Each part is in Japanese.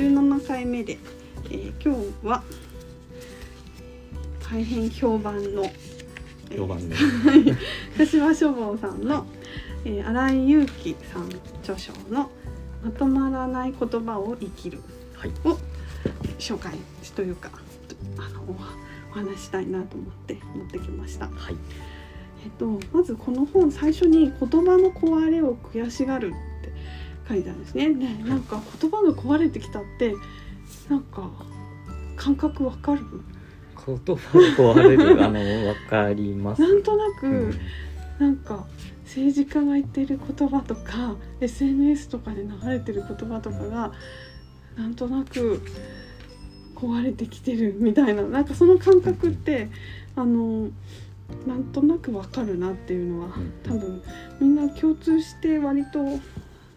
57回目で、えー今日は大変評判の、えー評判ね。柏書房さんの、えー、新井祐樹さん著書の「まとまらない言葉を生きるはい。」を紹介というかあのおお話ししたいなと思って持ってきました。はい。えっと、まずこの本最初に「言葉の壊れを悔しがる」書いてあるんですね。ねなんか言葉が壊れてきたってなんか感覚わかる？言葉が壊れる、あの、わかります。なんとなく、うん。なんか政治家が言ってる言葉とか SNS とかで流れてる言葉とかがなんとなく壊れてきてるみたいななんかその感覚ってあのなんとなくわかるなっていうのはうん。多分みんな共通して割と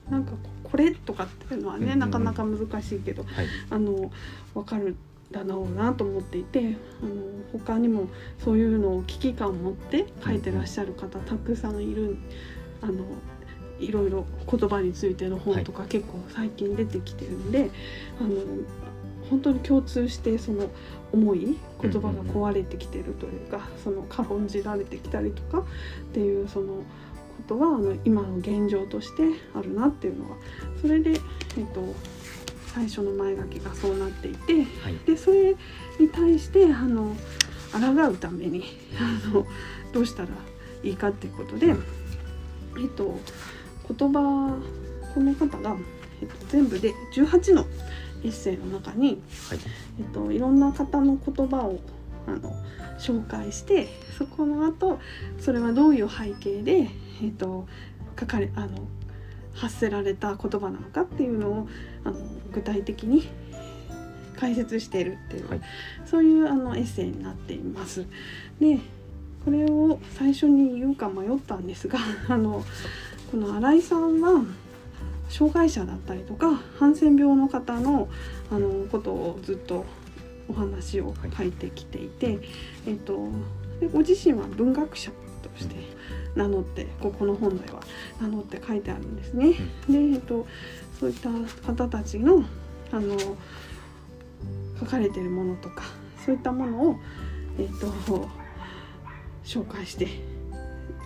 なんかこれとかっていうのはねうんうんうん。なかなか難しいけどはい。あの分かるだろうなと思っていてあの他にもそういうのを危機感を持って書いてらっしゃる方たくさんいるあのいろいろ言葉についての本とか結構最近出てきてるんで、あの本当に共通してその重い言葉が壊れてきてるというか、その軽んじられてきたりとかっていうそのことはあの今の現状としてあるなっていうのがそれで、えっと、最初の前書きがそうなっていてはい。でそれに対してあの抗うためにあのどうしたらいいかっていうことで、えっと、言葉この方が、えっと、全部で18のエッセイの中に、はい。えっと、いろんな方の言葉をあの紹介してそこの後それはどういう背景で、えっと、書かれあの発せられた言葉なのかっていうのをあの具体的に解説しているっていう、はいそういうあのエッセイになっています。でこれを最初に言うか迷ったんですが あのこの新井さんは障害者だったりとかハンセン病の方のあのことをずっとお話を書いてきていて、えっと、でご自身は文学者として名乗ってここの本では名乗って書いてあるんですね。で、えっと、そういった方たちのあの書かれているものとかそういったものを、えっと、紹介して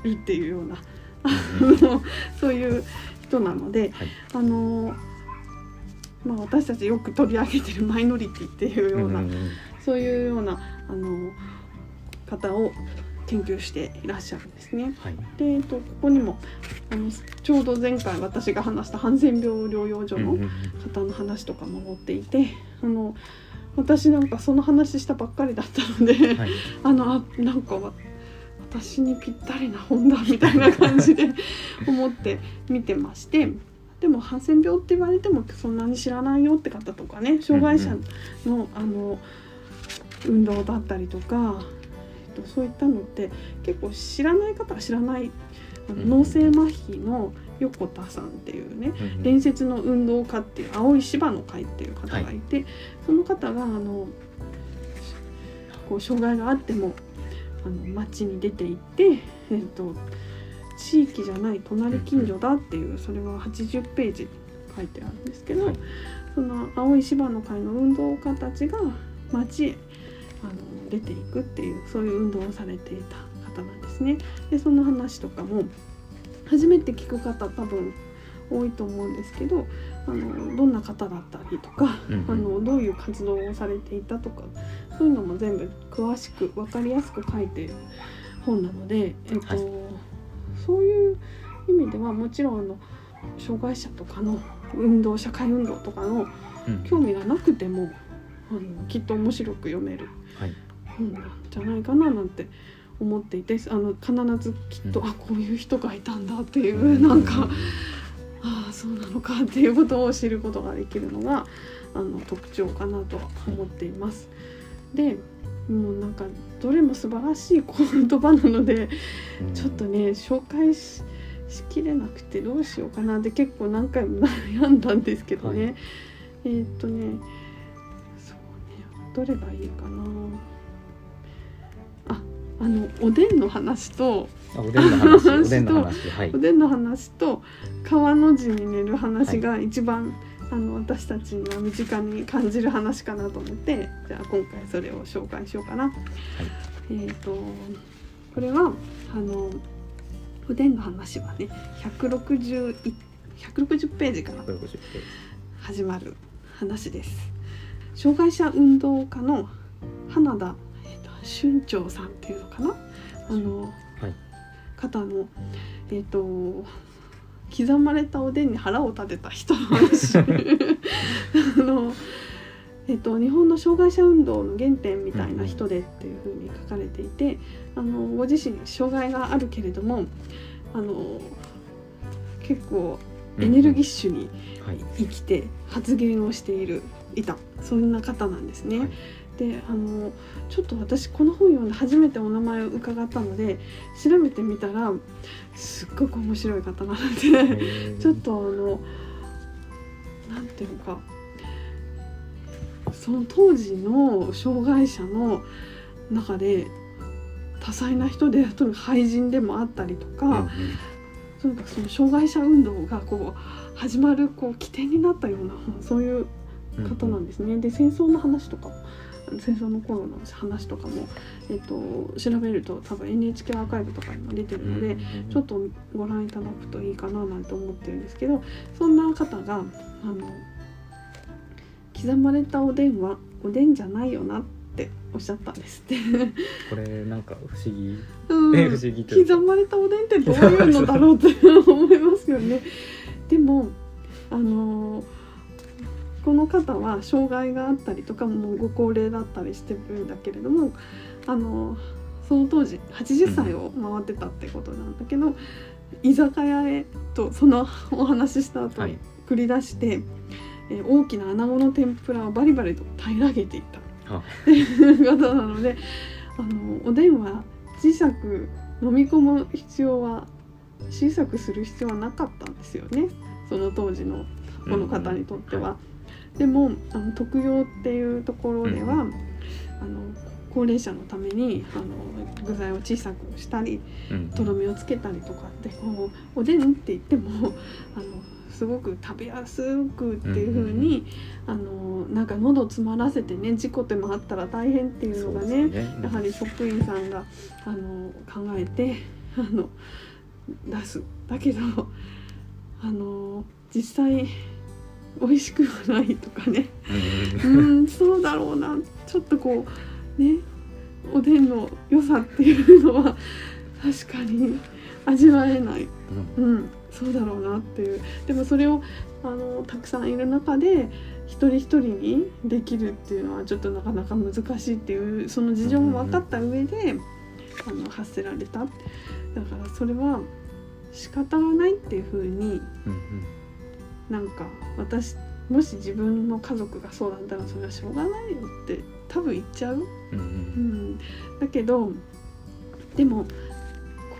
るっていうようなあの そういう人なのではい。あの、まあ、私たちよく取り上げてるマイノリティっていうような、んんんそういうようなあの方を研究していらっしゃるんですね。はい。で、えっと、ここにもあのちょうど前回私が話したハンセン病療養所の方の話とかも載っていてあの私なんかその話したばっかりだったので、はい。あのあなんかわ私にぴったりな本だみたいな感じで思って見てましてでもハンセン病って言われてもそんなに知らないよって方とかね障害者の,、あの運動だったりとか、えっと、そういったのって結構知らない方は知らない脳性麻痺の横田さんっていうね伝説の運動家っていう青い芝の会っていう方がいて、その方があのこう障害があってもあの街に出て行って、えっと地域じゃない隣近所だっていうそれは80ページに書いてあるんですけど、はい。その青い芝の会の運動家たちが街へあの出ていくっていうそういう運動をされていた方なんですね。でその話とかも初めて聞く方多分多いと思うんですけどあのどんな方だったりとか、あのどういう活動をされていたとかそういうのも全部詳しく分かりやすく書いている本なので、えっとはいそういう意味ではもちろんあの障害者とかの運動社会運動とかのうん興味がなくてもあのきっと面白く読めるはい。本なんじゃないかななんて思っていてあの必ずきっと、うんあこういう人がいたんだっていうなんか。ああそうなのかっていうことを知ることができるのがあの特徴かなとは思っています。でもうなんかどれも素晴らしい言葉なのでうんちょっとね紹介ししきれなくてどうしようかなって結構何回も悩んだんですけどね、はいえーっとねそうねどれがいいかなああのおでんの話とあおでんの話。話 とおでんの話。はいお。でんの話と川の字に寝る話が一番あの私たちには身近に感じる話かなと思ってじゃあ今回それを紹介しようかな。えー、とこれはあのおでんの話はね160 160ページから160ページ始まる話です。障害者運動家の花田、えー、と春長さんっていうのかな？あの、はい方のえっ、と刻まれたおでんに腹を立てた人の話。あの、えっと日本の障害者運動の原点みたいな人でっていうふうに書かれていてあのご自身障害があるけれどもあの結構エネルギッシュにはい。生きて発言をしているいたそんな方なんですね。はいであのちょっと私この本読んで初めてお名前を伺ったので調べてみたらすっごく面白い方なのでちょっとあのなんていうのかその当時の障害者の中で多彩な人でとにかく俳人でもあったりとか、とにかくその障害者運動がこう始まるこう起点になったようなそういう方なんですね。で戦争の話とかも戦争の頃の話とかも、えっと調べると多分 NHK アーカイブとかにも出てるので、ちょっとご覧いただくといいかななんて思ってるんですけどそんな方があの刻まれたおでんはおでんじゃないよなっておっしゃったんですって。これなんか不思議うんえ不思議刻まれたおでんってどういうのだろうって思いますよね。でもあのこの方は障害があったりとかもうご高齢だったりしてるんだけれどもあのその当時80歳を回ってたってことなんだけど、居酒屋へとそのお話しした後、はい繰り出して、えー大きな穴子の天ぷらをバリバリと平らげていた。あっていうことなのであのおでんは小さく飲み込む必要は小さくする必要はなかったんですよねその当時のこの方にとっては。うんはでもあの特養っていうところでは、うんあの高齢者のためにあの具材を小さくしたりうんとろみをつけたりとかってこうおでんって言ってもあのすごく食べやすくっていう風に、あのなんか喉詰まらせてね事故でもあったら大変っていうのがねそうですね。やはり職員さんがあの考えてあの出す。だけどあの実際美味しくはないとかね。うん。そうだろうな。ちょっとこうね。おでんの良さっていうのは確かに味わえない、うん、そうだろうなっていう。でもそれをあのたくさんいる中で一人一人にできるっていうのはちょっとなかなか難しいっていうその事情も分かった上で、あの発せられた。だからそれは仕方がないっていうふうにうんうんなんか私もし自分の家族がそうだったらそれはしょうがないよって多分言っちゃう、うんううん。ん、だけどでもこ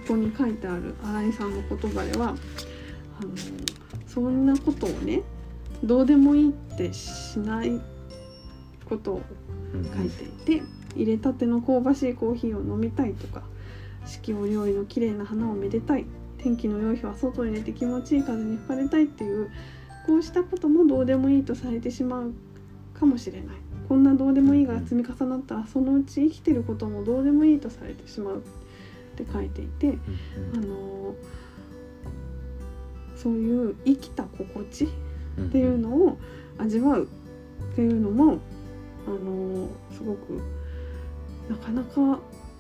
こに書いてある新井さんの言葉ではあのそんなことをねどうでもいいってしないことをうん書いていて入れたての香ばしいコーヒーを飲みたいとか四季折々の綺麗な花をめでたい天気の良い日は外に出て気持ちいい風に吹かれたいっていうこうしたこともどうでもいいとされてしまうかもしれない。こんなどうでもいいが積み重なったらそのうち生きてることもどうでもいいとされてしまう。って書いていて、うん。あのそういう生きた心地うん。っていうのを味わうっていうのもあのすごくなかなか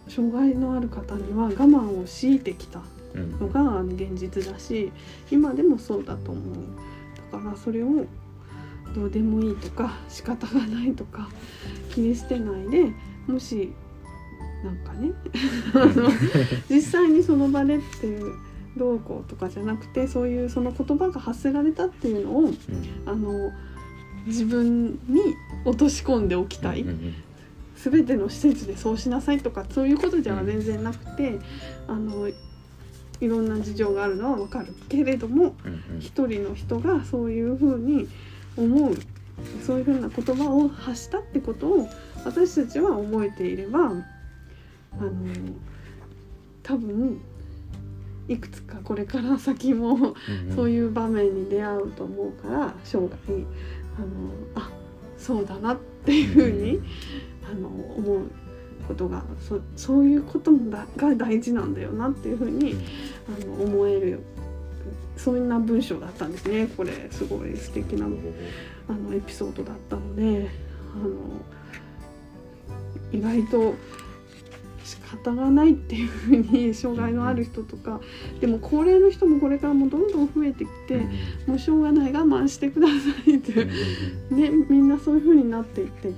障害のある方には我慢を強いてきたうん。のが現実だし今でもそうだと思う。だからそれをどうでもいいとか仕方がないとか切り捨てないでもしなんかね 実際にその場でっていうどうこうとかじゃなくてそういうその言葉が発せられたっていうのをうん。あの自分に落とし込んでおきたい、うんうん全ての施設でそうしなさいとかそういうことでは全然なくて、あのいろんな事情があるのはわかるけれどもうんうん。一人の人がそういうふうに思うそういうふうな言葉を発したってことを私たちは覚えていればあの多分いくつかこれから先もそうういう場面に出会うと思うから生涯あのあそうだなっていうふうにあの思うことがそそういうことが大事なんだよなっていうふうにあの思えるそんな文章だったんですね。これすごい素敵なあのエピソードだったのであの意外と仕方がないっていうふうに障害のある人とかでも高齢の人もこれからもどんどん増えてきてもうしょうがない我慢してくださいってね、みんなそういう風になっていて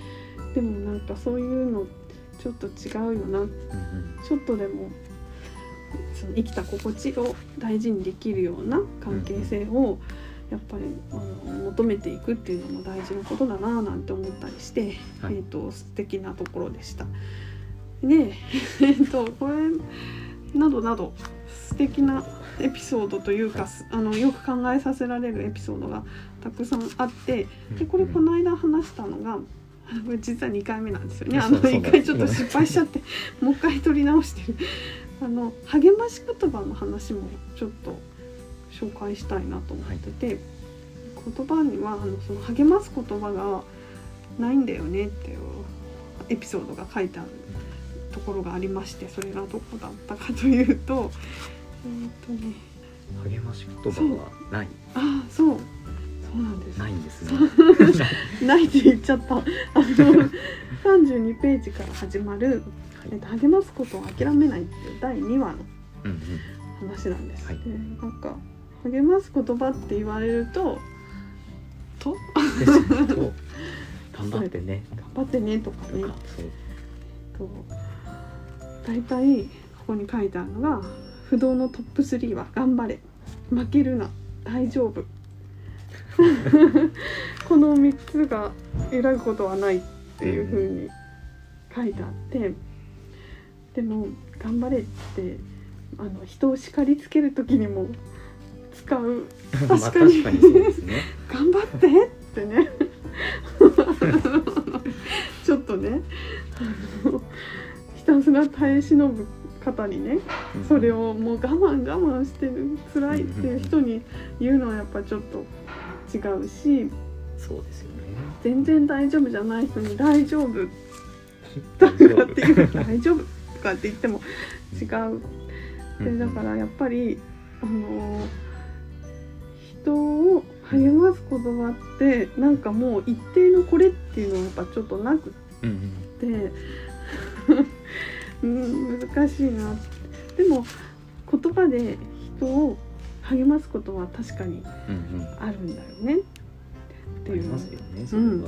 でもなんかそういうのちょっと違うよな。ちょっとでもその生きた心地を大事にできるような関係性をやっぱりあの求めていくっていうのも大事なことだななんて思ったりして、はい。えー、と素敵なところでした。で、えー、とこれなどなど素敵なエピソードというか、あのよく考えさせられるエピソードがたくさんあってでこれこの間話したのが実は2回目なんですよね。あのそうそう1回ちょっと失敗しちゃってもう一回撮り直してる。あの励まし言葉の話もちょっと紹介したいなと思ってて、言葉にはあのその励ます言葉がないんだよねっていうエピソードが書いてあるところがありましてそれがどこだったかというとえっ、とね。励まし言葉はない。ああそうそうなんです。ないんですね。ないって言っちゃった。あの32ページから始まる「えっと、励ますことを諦めない」っていう第2話の話なんです。はい。でなんか励ます言葉って言われると「と？頑張ってね。頑張ってね」とかね。と大体ここに書いてあるのが「不動のトップ3は頑張れ。負けるな。大丈夫」この3つが揺らぐことはないっていうふうに書いてあってでも「頑張れ」ってあの人を叱りつける時にも使う。まあ確かにね「頑張って!」ってね。ちょっとね。ひたすら耐え忍ぶ方にねそれをもう我慢我慢してる辛いっていう人に言うのはやっぱちょっと違うしそうですよね。全然大丈夫じゃない人に「大丈夫」大丈夫とかっていう「大丈夫」とかって言っても違う。でだからやっぱりあの人を励ます言葉ってなんかもう一定のこれっていうのはやっぱちょっとなくてうん 難しいなでも言葉で人を励ますことは確かにうんうん。あるんだよね。っていうますよねそれは。うん。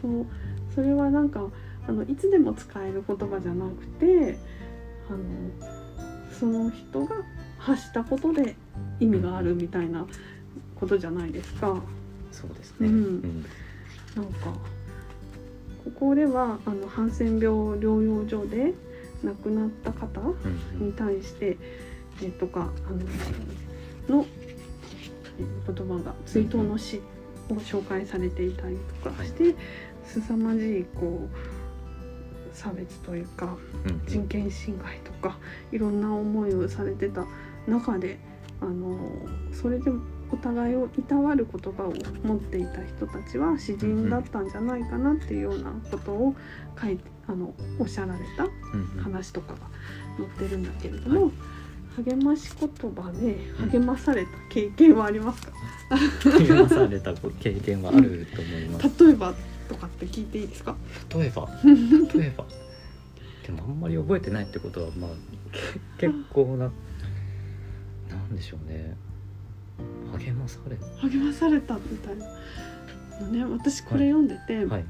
そう。それはなんかあのいつでも使える言葉じゃなくてあのその人が発したことで意味があるみたいなことじゃないですか。そうですね。うん。うん。なんかここではあのハンセン病療養所で亡くなった方うん。に対して、えとかあののえ言葉が追悼の詩を紹介されていたりとかして、凄まじいこう差別というか人権侵害とかいろんな思いをされてた中であのそれでもお互いをいたわる言葉を持っていた人たちは詩人だったんじゃないかなっていうようなことを書いてあのおっしゃられた話とかが載ってるんだけれども、励まし言葉で励まされた経験はありますか、励まされた経験はあると思います。例えばとかって聞いていいですか？例えば？例えば？でもあんまり覚えてないってことはまあけ結構ななんでしょうね。励まされ励まされたみたいな。のね私これ読んでて、はい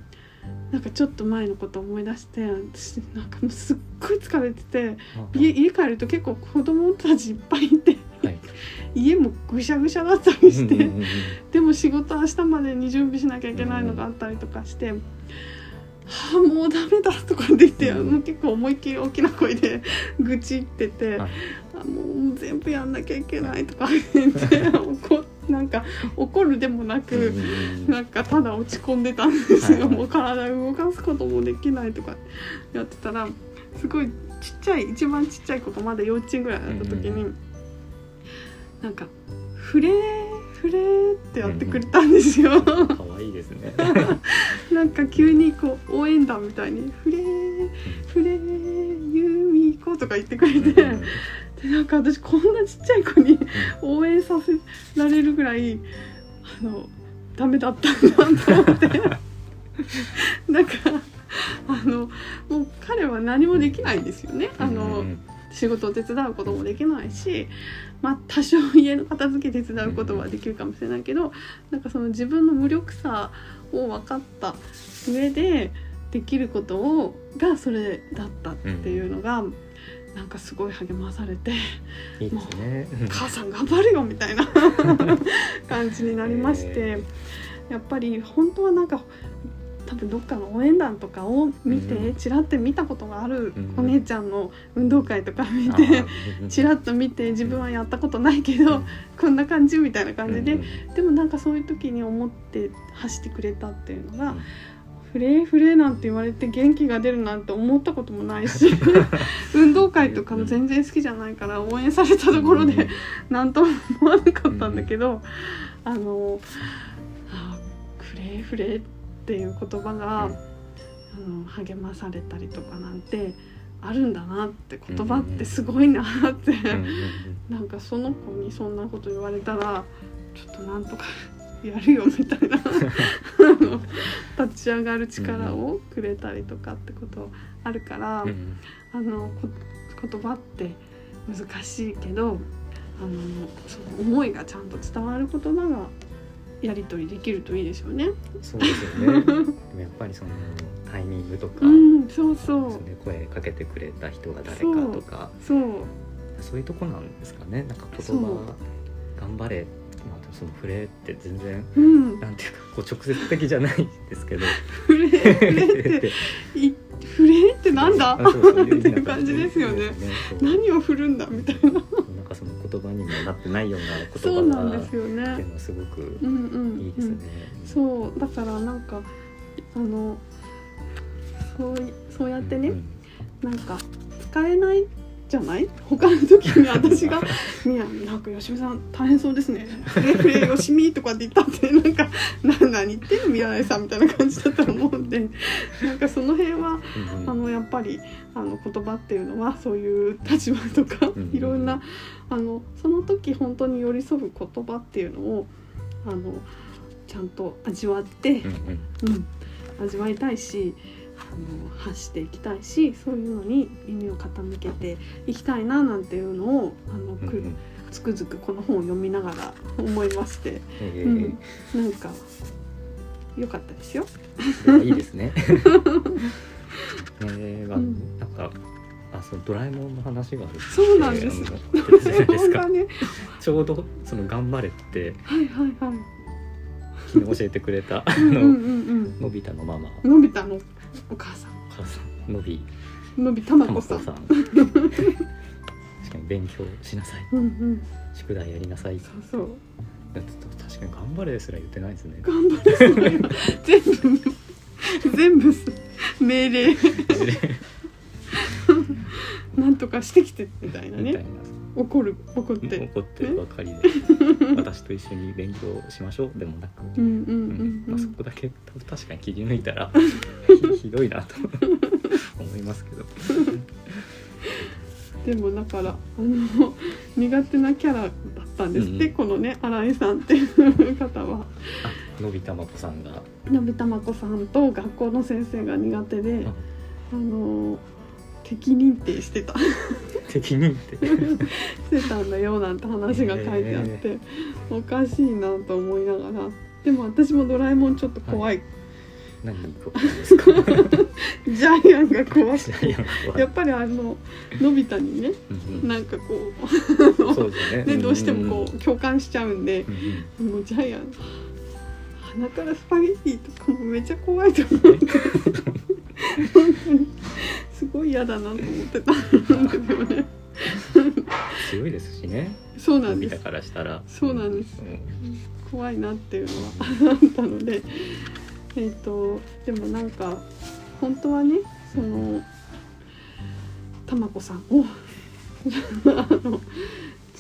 なんかちょっと前のこと思い出して私なんかもうすっごい疲れててあ家家帰ると結構子供たちいっぱいいてはい。家もぐしゃぐしゃだったりして、でも仕事明日までに準備しなきゃいけないのがあったりとかして。はあもうダメだとかって言って、うん。もう結構思いっきり大きな声で 愚痴ってて、はい。あもう全部やんなきゃいけないとか言って 怒なんか怒るでもなく、なんかただ落ち込んでたんですよ、もう体動かすこともできないとかやってたらすごいちっちゃい一番ちっちゃい子とまだ幼稚園ぐらいだった時に、うんなんか「フレーフレー」ってやってくれたんですよ。可愛いですね。なんか急にこう応援団みたいに「フレーフレーユーミコ」とか言ってくれて、でなんか私こんなちっちゃい子に応援させられるぐらいあのダメだったんだと思って。なんかあのもう彼は何もできないんですよね。あの、うん仕事を手伝うこともできないし、まあ、多少家の片付け手伝うことはできるかもしれないけどなんかその自分の無力さを分かった上でできることをがそれだったっていうのが、なんかすごい励まされていいですね「母さん頑張るよ」みたいな 感じになりまして、やっぱり本当はなんか多分どっかの応援団とかを見て、うん。ちらって見たことがあるうん。お姉ちゃんの運動会とか見あて。ーちらっと見て自分はやったことないけど、こんな感じみたいな感じで、うん。でもなんかそういう時に思って走ってくれたっていうのが、うんフレーフレーなんて言われて元気が出るなんて思ったこともないし 運動会とかも全然好きじゃないから応援されたところで何とも思わなかったんだけど、あのあフレーフレーっていう言葉が、あの励まされたりとかなんてあるんだなって言葉ってすごいなって。なんかその子にそんなこと言われたらちょっとなんとかやるよみたいな。あの立ち上がる力をくれたりとかってことあるから、うんあのこ言葉って難しいけどあのその思いがちゃんと伝わる言葉がやり取りできるといいですよね。そうですよね。でもやっぱりそのタイミングとか、うん、そうそう。それ声かけてくれた人が誰かとか。そう。そう。いうとこなんですかね。なんか言葉頑張れまあその触れって全然うん、なんていうかこう直接的じゃないですけど。フレフレっていフレってなんだ？っていう感じですよね。何を振るんだみたいな。なんかその言葉にもなってないようなそうなん言葉がですよね。っていうのはすごくうんうん。いいですね。そう。だからなんかあのそういそうやってね、うん。なんか使えないじゃない？他の時に私が「みやなんか吉見さん大変そうですね。フレフレよしみ」とかって言ったってなんか「な何言ってんの宮台さん」みたいな感じだと思うんでなんかその辺はあのやっぱりあの言葉っていうのはそういう立場とかうん。いろんなあのその時本当に寄り添う言葉っていうのをあのちゃんと味わってうん、味わいたいしあの発していきたいしそういうのに耳を傾けていきたいななんていうのをあのくうんうん。つくづくこの本を読みながら 思いまして、えうん、なんか良かったですよ。ーいいですね。えーまあうん。なんかあそうドラえもんの話がそうなんです。です。ね。ちょうどその頑張れって。はいはいはい。教えてくれたのうんのび太のママ。うん。のび太のお母さん、お母さんのび。のびたまたこさん。確かに勉強しなさい。うんうん。宿題やりなさい。そうそう。確かに頑張れすら言ってないですね。頑張れそれ全部全部す命令。なんとかしてきてみたいなみたいね怒る怒って。な怒ってばかりで。私と一緒に勉強しましょう。でもなく、そこだけ確かに切り抜いたら ひひどいなと。思いますけど。でもだからあの苦手なキャラだったんですって、うんこのね新井さんっていう方は。あのびたまこさんが。のびたまこさんと学校の先生が苦手であの敵認定してた。責任って。してたんだよなんて話が書いてあって、おかしいなと思いながら。でも私もドラえもんちょっと怖い、何？に行こうですかジャイアンが怖くてやっぱりあののび太にねうなんかこうそうですよね。ねどうしてもこう共感しちゃうんでうんもうジャイアン鼻からスパゲッティとかもめっちゃ怖いと思って。本当にすごい嫌だなと思って。たんですよね強いですしね。そうなんです。からしたら。そうなんです。うん。怖いなっていうのはあったので。えっ、とでもなんか本当はねその玉子さんを あの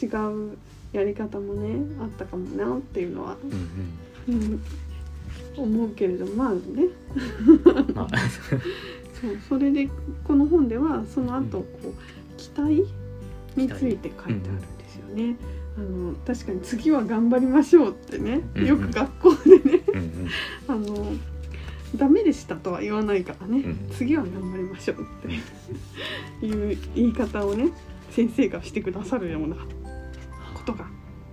違うやり方もねあったかもなっていうのは、うんうん、思うけれどまあね。うんまあそう。それでこの本ではその後こう期待について書いてあるんですよね。あの確かに次は頑張りましょうってねよく学校でね あのダメでしたとは言わないからね、うん。次は頑張りましょうって いう言い方をね先生がしてくださるようなことが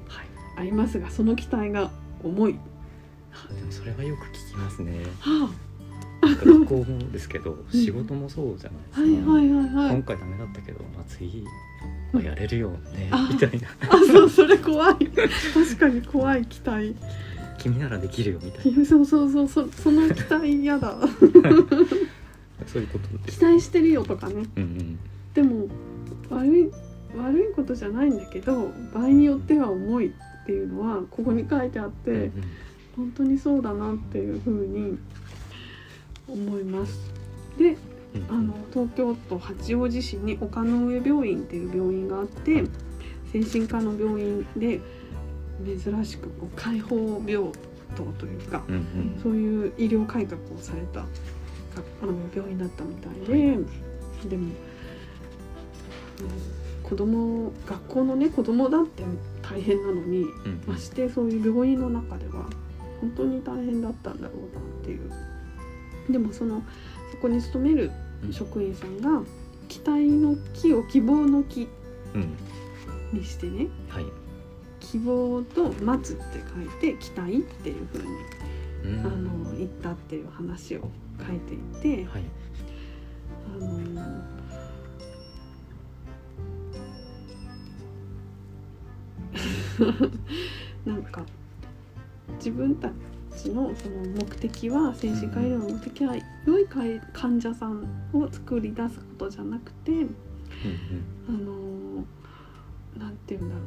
はい。ありますがその期待が重い。あでもそれはよく聞きますね。は学校もですけど仕事もそうじゃあ、ないですか、はいはいはいはい。今。回ダメだったけど、まあ、次はやれるよね、あ。みたいな。あそうそれ怖い。確かに怖い期待。君ならできるよみたいな。そうそうそうそその期待嫌だ。そういうことです。期待してるよとかね。うんうん。でも悪い悪いことじゃないんだけど場合によっては重いっていうのはここに書いてあって、うんうん。本当にそうだなっていうふうに思います。でうん。あの東京都八王子市に岡の上病院っていう病院があって精神科の病院で珍しくこう開放病棟というかうんうん。そういう医療改革をされたがあの病院だったみたいで、でも、うん子供学校のね子供だって大変なのにうん。ましてそういう病院の中では本当に大変だったんだろうなっていうでもそのそこに勤めるうん。職員さんが期待の「木」を希望の「木うん」にしてねはい。希望と「待つ」って書いて「期待」っていう風にうん。あの言ったっていう話を書いていて、はい。あの なんか自分たちのその目的は精神科医療の目的は良い患者さんを作り出すことじゃなくてうんあのなんて言うんだろう。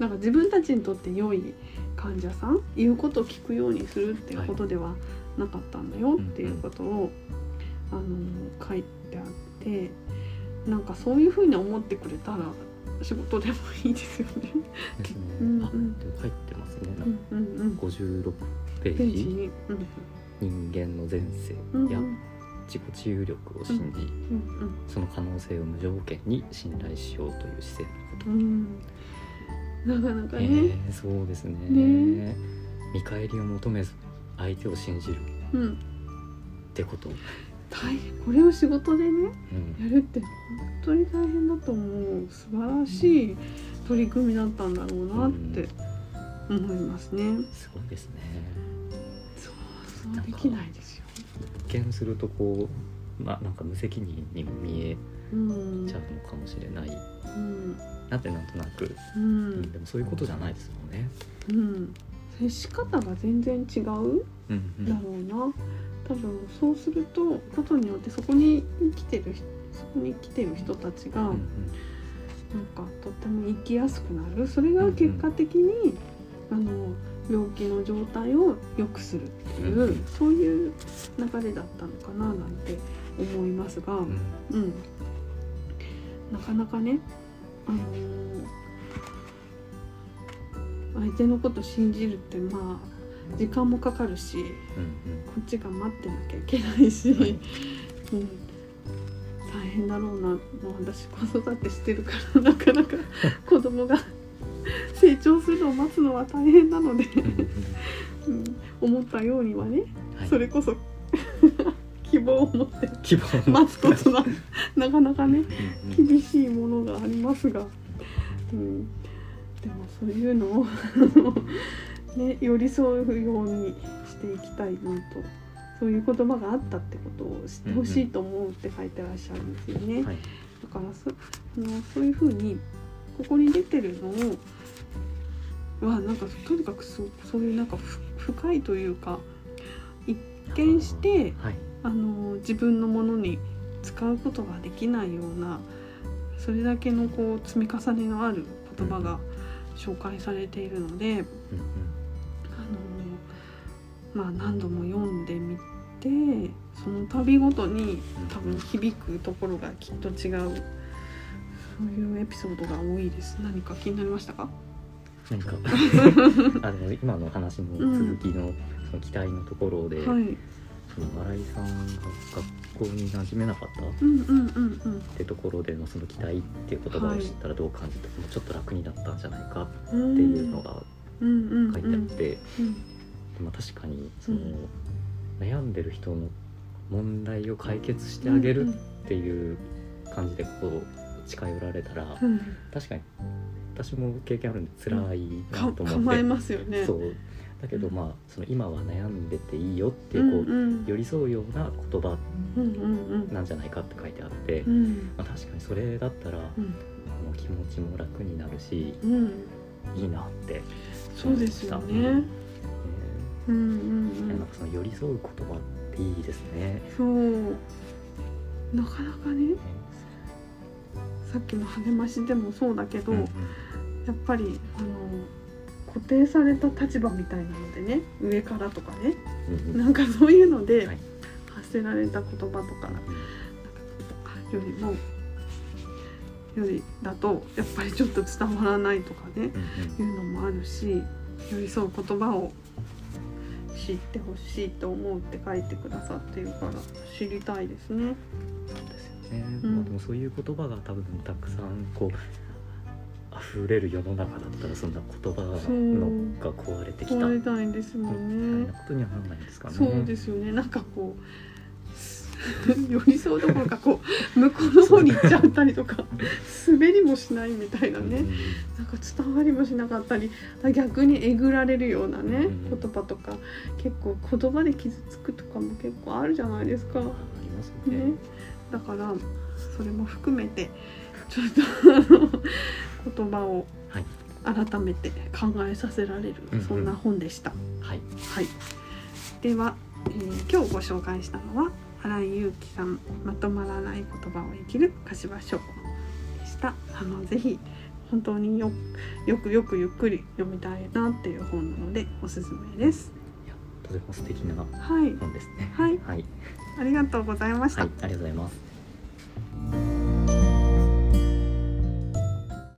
なんか自分たちにとって良い患者さん言うことを聞くようにするっていうことではなかったんだよっていうことを、あの書いてあってなんかそういうふうに思ってくれたら仕事でもいいですよね。うんですね。うんあうん。でも入ってますね。うんうんうん。56ペページ人間の前世。や自己治癒力を信じうんその可能性を無条件に信頼しようという姿。勢のことなかなかえね、ーそうですね。ね。見返りを求めず相手を信じる。っうん、てこと、大変これを仕事でねうん。やるって本当に大変だと思う。素晴らしい取り組みだったんだろうなって思いますね。すごいですね。そうそうできないですよ。一見するとこうまあなんか無責任にも見えうん。ちゃうのかもしれない。うん。なってなんとなく、ううんんでもそういうことじゃないですもんね。うん。接し方が全然違ううんうん。だろうな。多分そうするとことによってそこに生きてる人そこに来てる人たちがなんうん。かとっても生きやすくなる。それが結果的に、あの病気の状態を良くするっていう、うん。そういう流れだったのかななんて思いますが、うん。うん、なかなかね、あのー相手のこと信じるってまあ時間もかかるしうんこっちが待ってなきゃいけないし、はい。うん、大変だろうなもう私子育てしてるからなかなか 子供が成長するのを待つのは大変なので、うんうんうん。うん、思ったようにはね、はい。それこそ 希望を持って希望待つことがなかなかねうんうん。厳しいものがありますが、うん、でもそういうのをね寄り添うようにしていきたいなと。そういう言葉があったってことを知ってほしいと思うって書いてらっしゃるんですよね。はい。だからそあのそういうふうにここに出てるのをはなんかとにかくそそういうなんかふ深いというか一見してはい。あの自分のものに使うことができないようなそれだけのこう積み重ねのある言葉が紹介されているので、うんあのまあ何度も読んでみてその度ごとに多分響くところがきっと違う。そういうエピソードが多いです。何か気になりましたか？何か。あの今の話の続きの,、その期待のところで、はい。その新井さんが学校に馴染めなかったっうんうんうんうん。てところでのその期待っていう言葉を知ったらどう感じた、もうちょっと楽になったんじゃないかっっていうのがうんうん。書いてあって、うんでも確かにその、うん。悩んでる人の問題を解決してあげるっていう感じでこう近寄られたら、うん。確かに私も経験あるんで辛いなかと思って、構えますよね。そう。だけどまあその今は悩んでていいよってこう、寄り添うような言葉なんじゃないかって書いてあって、うん。まあ、確かにそれだったら、うん。あの気持ちも楽になるしうん。いいなってそうですよね。えうんうんうーなんんかその寄り添う言葉っていいですね。そう。なかなかねさっきの励ましでもそうだけど、うんうん。やっぱりあの固定された立場みたいなのでね上からとかねうんうん。なんかそういうのではい。発せられた言葉とかよりもよりだとやっぱりちょっと伝わらないとかねうんうん。いうのもあるし寄り添う言葉を知ってほしいと思うって書いてくださっているから知りたいですね。そうですよね、うんまあ、でもそういう言葉が多分たくさんこう溢れる世の中だったらそんな言葉のが壊れてきた壊れみたたいんですもいんねな。ことにはならないんですかね。そうですよね。なんかこう 寄り添うどころかこう向こうの方に行っちゃったりとか滑りもしないみたいなね。うんなんか伝わりもしなかったり逆にえぐられるようなねうん言葉とか結構言葉で傷つくとかも結構あるじゃないですか。ありますよね。ね、だからそれも含めてちょっとあの言葉をはい改めて考えさせられる、そんな本でした。はいはい、では、えー今日ご紹介したのは新井祐樹さん「まとまらない言葉を生きる柏書」でした。あのぜひ本当によよくよくゆっくり読みたいなっていう本なのでおすすめです。いやとても素敵なはい、本ですね。はい、はい、ありがとうございました。はい、ありがとうございます。